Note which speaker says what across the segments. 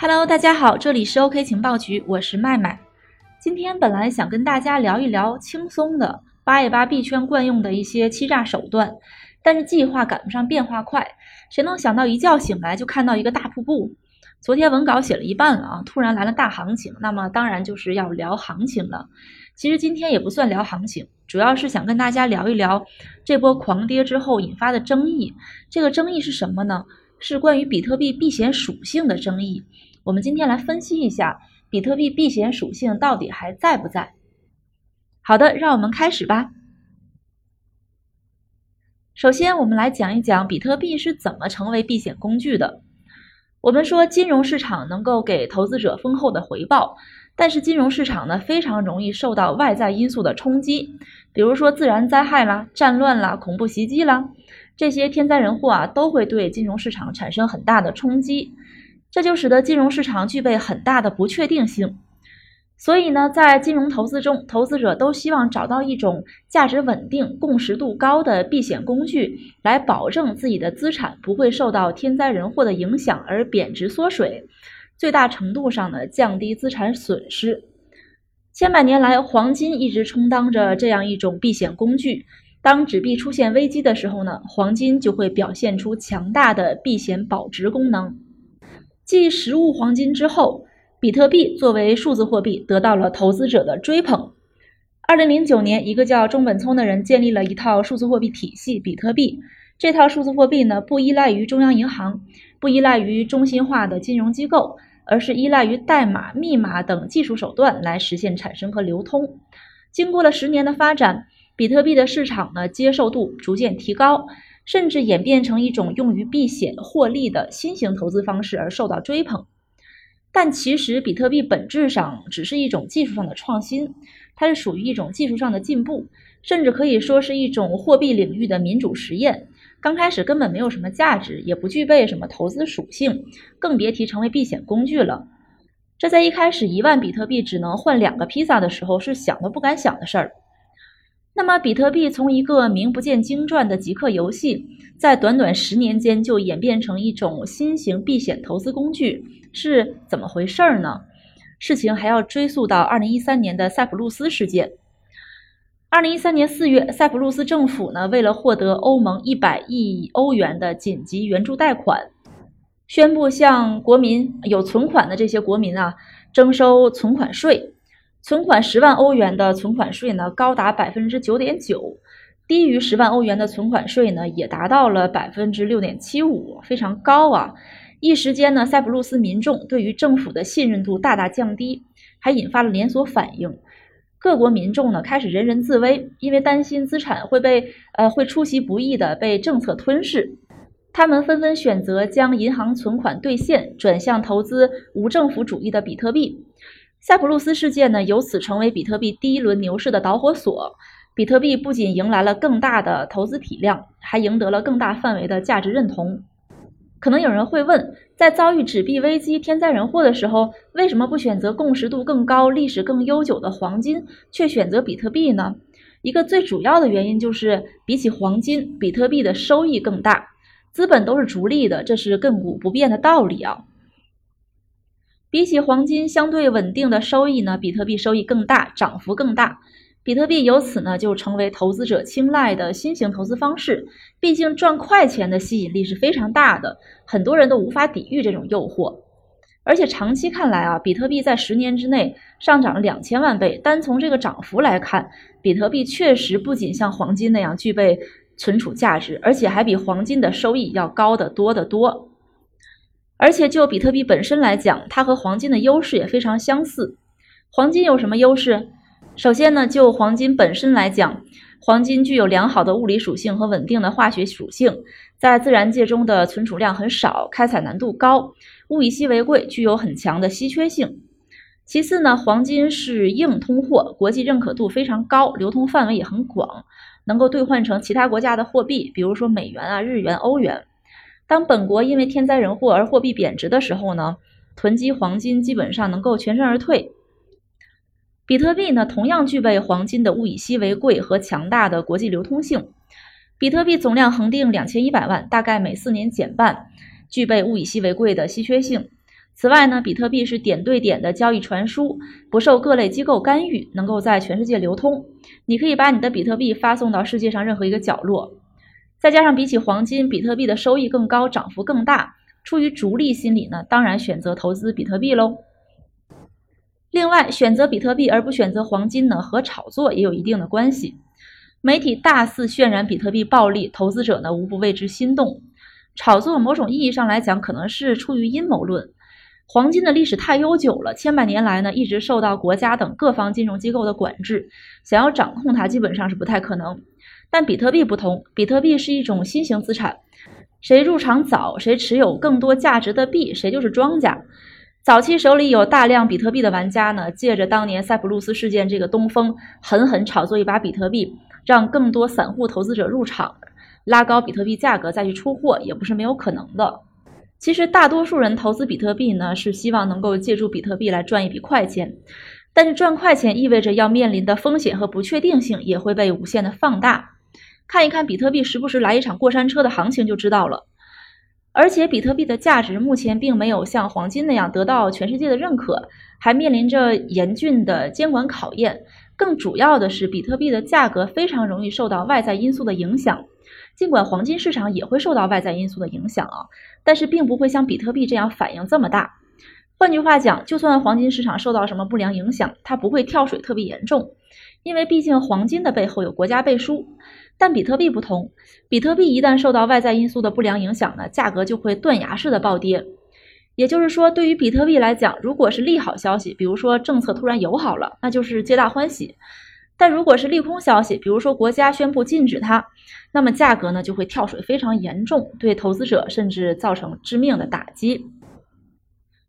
Speaker 1: Hello，大家好，这里是 OK 情报局，我是麦麦。今天本来想跟大家聊一聊轻松的扒一扒币圈惯用的一些欺诈手段，但是计划赶不上变化快，谁能想到一觉醒来就看到一个大瀑布？昨天文稿写了一半了啊，突然来了大行情，那么当然就是要聊行情了。其实今天也不算聊行情，主要是想跟大家聊一聊这波狂跌之后引发的争议。这个争议是什么呢？是关于比特币避险属性的争议。我们今天来分析一下比特币避险属性到底还在不在。好的，让我们开始吧。首先，我们来讲一讲比特币是怎么成为避险工具的。我们说金融市场能够给投资者丰厚的回报，但是金融市场呢非常容易受到外在因素的冲击，比如说自然灾害啦、战乱啦、恐怖袭击啦，这些天灾人祸啊都会对金融市场产生很大的冲击，这就使得金融市场具备很大的不确定性。所以呢，在金融投资中，投资者都希望找到一种价值稳定、共识度高的避险工具，来保证自己的资产不会受到天灾人祸的影响而贬值缩水，最大程度上呢降低资产损失。千百年来，黄金一直充当着这样一种避险工具。当纸币出现危机的时候呢，黄金就会表现出强大的避险保值功能。继实物黄金之后。比特币作为数字货币得到了投资者的追捧。二零零九年，一个叫中本聪的人建立了一套数字货币体系——比特币。这套数字货币呢，不依赖于中央银行，不依赖于中心化的金融机构，而是依赖于代码、密码等技术手段来实现产生和流通。经过了十年的发展，比特币的市场呢接受度逐渐提高，甚至演变成一种用于避险获利的新型投资方式而受到追捧。但其实，比特币本质上只是一种技术上的创新，它是属于一种技术上的进步，甚至可以说是一种货币领域的民主实验。刚开始根本没有什么价值，也不具备什么投资属性，更别提成为避险工具了。这在一开始一万比特币只能换两个披萨的时候是想都不敢想的事儿。那么，比特币从一个名不见经传的极客游戏，在短短十年间就演变成一种新型避险投资工具。是怎么回事儿呢？事情还要追溯到二零一三年的塞浦路斯事件。二零一三年四月，塞浦路斯政府呢，为了获得欧盟一百亿欧元的紧急援助贷款，宣布向国民有存款的这些国民啊征收存款税。存款十万欧元的存款税呢，高达百分之九点九；低于十万欧元的存款税呢，也达到了百分之六点七五，非常高啊。一时间呢，塞浦路斯民众对于政府的信任度大大降低，还引发了连锁反应。各国民众呢开始人人自危，因为担心资产会被呃会出其不意的被政策吞噬，他们纷纷选择将银行存款兑现，转向投资无政府主义的比特币。塞浦路斯事件呢由此成为比特币第一轮牛市的导火索。比特币不仅迎来了更大的投资体量，还赢得了更大范围的价值认同。可能有人会问，在遭遇纸币危机、天灾人祸的时候，为什么不选择共识度更高、历史更悠久的黄金，却选择比特币呢？一个最主要的原因就是，比起黄金，比特币的收益更大。资本都是逐利的，这是亘古不变的道理啊。比起黄金相对稳定的收益呢，比特币收益更大，涨幅更大。比特币由此呢就成为投资者青睐的新型投资方式。毕竟赚快钱的吸引力是非常大的，很多人都无法抵御这种诱惑。而且长期看来啊，比特币在十年之内上涨了两千万倍。单从这个涨幅来看，比特币确实不仅像黄金那样具备存储价值，而且还比黄金的收益要高得多得多。而且就比特币本身来讲，它和黄金的优势也非常相似。黄金有什么优势？首先呢，就黄金本身来讲，黄金具有良好的物理属性和稳定的化学属性，在自然界中的存储量很少，开采难度高，物以稀为贵，具有很强的稀缺性。其次呢，黄金是硬通货，国际认可度非常高，流通范围也很广，能够兑换成其他国家的货币，比如说美元啊、日元、欧元。当本国因为天灾人祸而货币贬值的时候呢，囤积黄金基本上能够全身而退。比特币呢，同样具备黄金的物以稀为贵和强大的国际流通性。比特币总量恒定两千一百万，大概每四年减半，具备物以稀为贵的稀缺性。此外呢，比特币是点对点的交易传输，不受各类机构干预，能够在全世界流通。你可以把你的比特币发送到世界上任何一个角落。再加上比起黄金，比特币的收益更高，涨幅更大。出于逐利心理呢，当然选择投资比特币喽。另外，选择比特币而不选择黄金呢，和炒作也有一定的关系。媒体大肆渲染比特币暴利，投资者呢无不为之心动。炒作某种意义上来讲，可能是出于阴谋论。黄金的历史太悠久了，千百年来呢一直受到国家等各方金融机构的管制，想要掌控它基本上是不太可能。但比特币不同，比特币是一种新型资产，谁入场早，谁持有更多价值的币，谁就是庄家。早期手里有大量比特币的玩家呢，借着当年塞浦路斯事件这个东风，狠狠炒作一把比特币，让更多散户投资者入场，拉高比特币价格再去出货，也不是没有可能的。其实大多数人投资比特币呢，是希望能够借助比特币来赚一笔快钱，但是赚快钱意味着要面临的风险和不确定性也会被无限的放大。看一看比特币时不时来一场过山车的行情就知道了。而且，比特币的价值目前并没有像黄金那样得到全世界的认可，还面临着严峻的监管考验。更主要的是，比特币的价格非常容易受到外在因素的影响。尽管黄金市场也会受到外在因素的影响啊，但是并不会像比特币这样反应这么大。换句话讲，就算黄金市场受到什么不良影响，它不会跳水特别严重，因为毕竟黄金的背后有国家背书。但比特币不同，比特币一旦受到外在因素的不良影响呢，价格就会断崖式的暴跌。也就是说，对于比特币来讲，如果是利好消息，比如说政策突然友好了，那就是皆大欢喜；但如果是利空消息，比如说国家宣布禁止它，那么价格呢就会跳水非常严重，对投资者甚至造成致命的打击。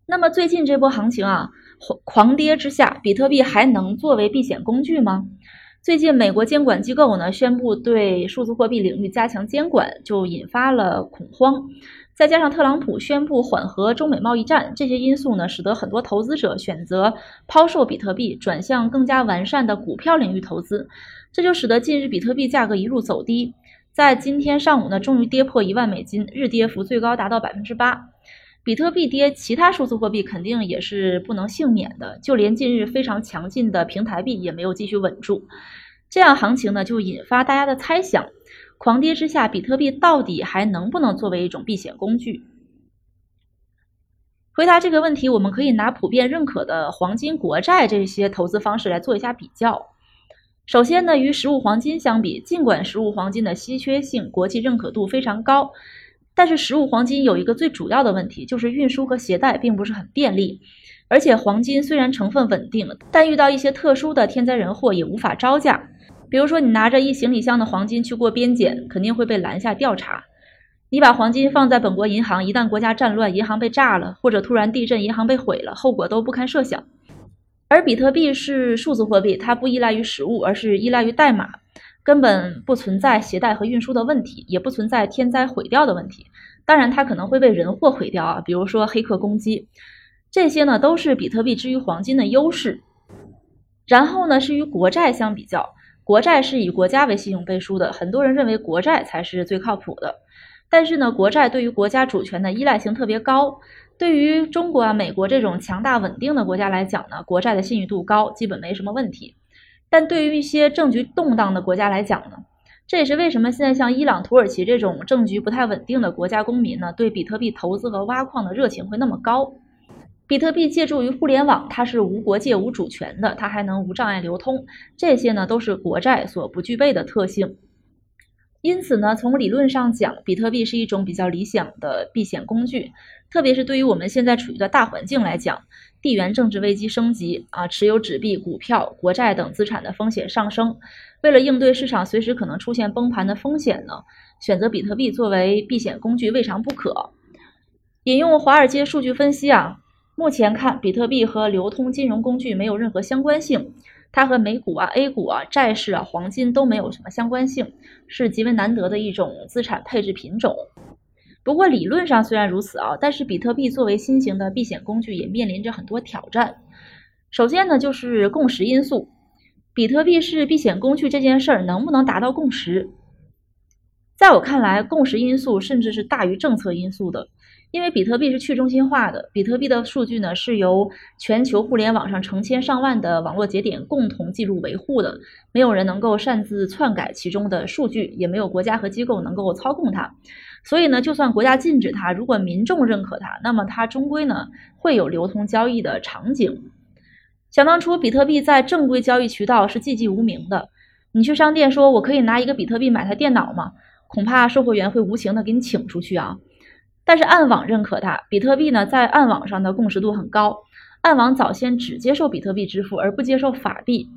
Speaker 1: 那么最近这波行情啊，狂跌之下，比特币还能作为避险工具吗？最近，美国监管机构呢宣布对数字货币领域加强监管，就引发了恐慌。再加上特朗普宣布缓和中美贸易战，这些因素呢，使得很多投资者选择抛售比特币，转向更加完善的股票领域投资。这就使得近日比特币价格一路走低，在今天上午呢，终于跌破一万美金，日跌幅最高达到百分之八。比特币跌，其他数字货币肯定也是不能幸免的，就连近日非常强劲的平台币也没有继续稳住。这样行情呢，就引发大家的猜想：狂跌之下，比特币到底还能不能作为一种避险工具？回答这个问题，我们可以拿普遍认可的黄金、国债这些投资方式来做一下比较。首先呢，与实物黄金相比，尽管实物黄金的稀缺性、国际认可度非常高。但是实物黄金有一个最主要的问题，就是运输和携带并不是很便利。而且黄金虽然成分稳定，但遇到一些特殊的天灾人祸也无法招架。比如说，你拿着一行李箱的黄金去过边检，肯定会被拦下调查。你把黄金放在本国银行，一旦国家战乱，银行被炸了，或者突然地震，银行被毁了，后果都不堪设想。而比特币是数字货币，它不依赖于实物，而是依赖于代码。根本不存在携带和运输的问题，也不存在天灾毁掉的问题。当然，它可能会被人祸毁掉啊，比如说黑客攻击，这些呢都是比特币之于黄金的优势。然后呢，是与国债相比较，国债是以国家为信用背书的，很多人认为国债才是最靠谱的。但是呢，国债对于国家主权的依赖性特别高，对于中国啊、美国这种强大稳定的国家来讲呢，国债的信誉度高，基本没什么问题。但对于一些政局动荡的国家来讲呢，这也是为什么现在像伊朗、土耳其这种政局不太稳定的国家公民呢，对比特币投资和挖矿的热情会那么高。比特币借助于互联网，它是无国界、无主权的，它还能无障碍流通，这些呢都是国债所不具备的特性。因此呢，从理论上讲，比特币是一种比较理想的避险工具，特别是对于我们现在处于的大环境来讲，地缘政治危机升级啊，持有纸币、股票、国债等资产的风险上升，为了应对市场随时可能出现崩盘的风险呢，选择比特币作为避险工具未尝不可。引用华尔街数据分析啊，目前看，比特币和流通金融工具没有任何相关性。它和美股啊、A 股啊、债市啊、黄金都没有什么相关性，是极为难得的一种资产配置品种。不过理论上虽然如此啊，但是比特币作为新型的避险工具也面临着很多挑战。首先呢，就是共识因素。比特币是避险工具这件事儿能不能达到共识？在我看来，共识因素甚至是大于政策因素的。因为比特币是去中心化的，比特币的数据呢是由全球互联网上成千上万的网络节点共同记录维护的，没有人能够擅自篡改其中的数据，也没有国家和机构能够操控它。所以呢，就算国家禁止它，如果民众认可它，那么它终归呢会有流通交易的场景。想当初，比特币在正规交易渠道是寂寂无名的。你去商店说我可以拿一个比特币买台电脑吗？恐怕售货员会无情的给你请出去啊。但是暗网认可它，比特币呢在暗网上的共识度很高。暗网早先只接受比特币支付，而不接受法币。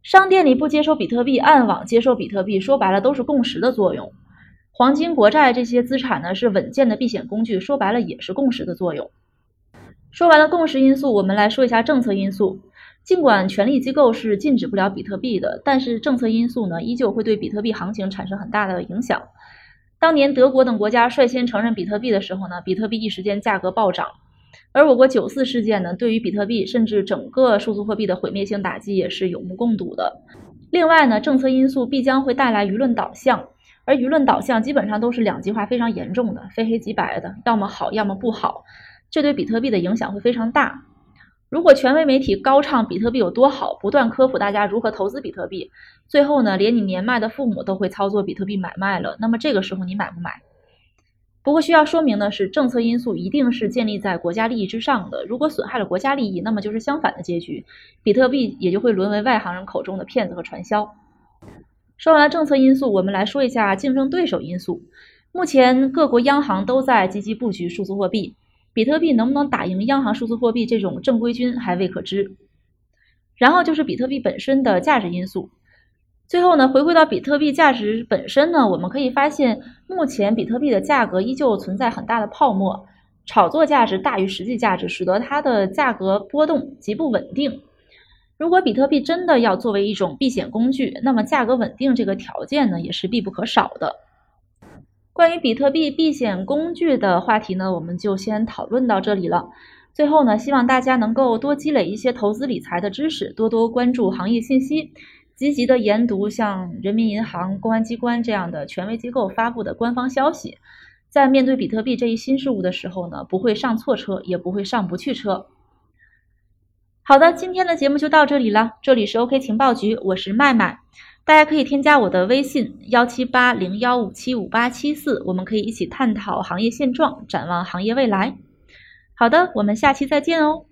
Speaker 1: 商店里不接受比特币，暗网接受比特币，说白了都是共识的作用。黄金、国债这些资产呢是稳健的避险工具，说白了也是共识的作用。说完了共识因素，我们来说一下政策因素。尽管权力机构是禁止不了比特币的，但是政策因素呢依旧会对比特币行情产生很大的影响。当年德国等国家率先承认比特币的时候呢，比特币一时间价格暴涨。而我国九四事件呢，对于比特币甚至整个数字货币的毁灭性打击也是有目共睹的。另外呢，政策因素必将会带来舆论导向，而舆论导向基本上都是两极化非常严重的，非黑即白的，要么好，要么不好，这对比特币的影响会非常大。如果权威媒体高唱比特币有多好，不断科普大家如何投资比特币，最后呢，连你年迈的父母都会操作比特币买卖了，那么这个时候你买不买？不过需要说明的是，政策因素一定是建立在国家利益之上的。如果损害了国家利益，那么就是相反的结局，比特币也就会沦为外行人口中的骗子和传销。说完了政策因素，我们来说一下竞争对手因素。目前各国央行都在积极布局数字货币，比特币能不能打赢央行数字货币这种正规军还未可知。然后就是比特币本身的价值因素。最后呢，回归到比特币价值本身呢，我们可以发现，目前比特币的价格依旧存在很大的泡沫，炒作价值大于实际价值，使得它的价格波动极不稳定。如果比特币真的要作为一种避险工具，那么价格稳定这个条件呢，也是必不可少的。关于比特币避险工具的话题呢，我们就先讨论到这里了。最后呢，希望大家能够多积累一些投资理财的知识，多多关注行业信息。积极的研读像人民银行、公安机关这样的权威机构发布的官方消息，在面对比特币这一新事物的时候呢，不会上错车，也不会上不去车。好的，今天的节目就到这里了。这里是 OK 情报局，我是麦麦，大家可以添加我的微信幺七八零幺五七五八七四，我们可以一起探讨行业现状，展望行业未来。好的，我们下期再见哦。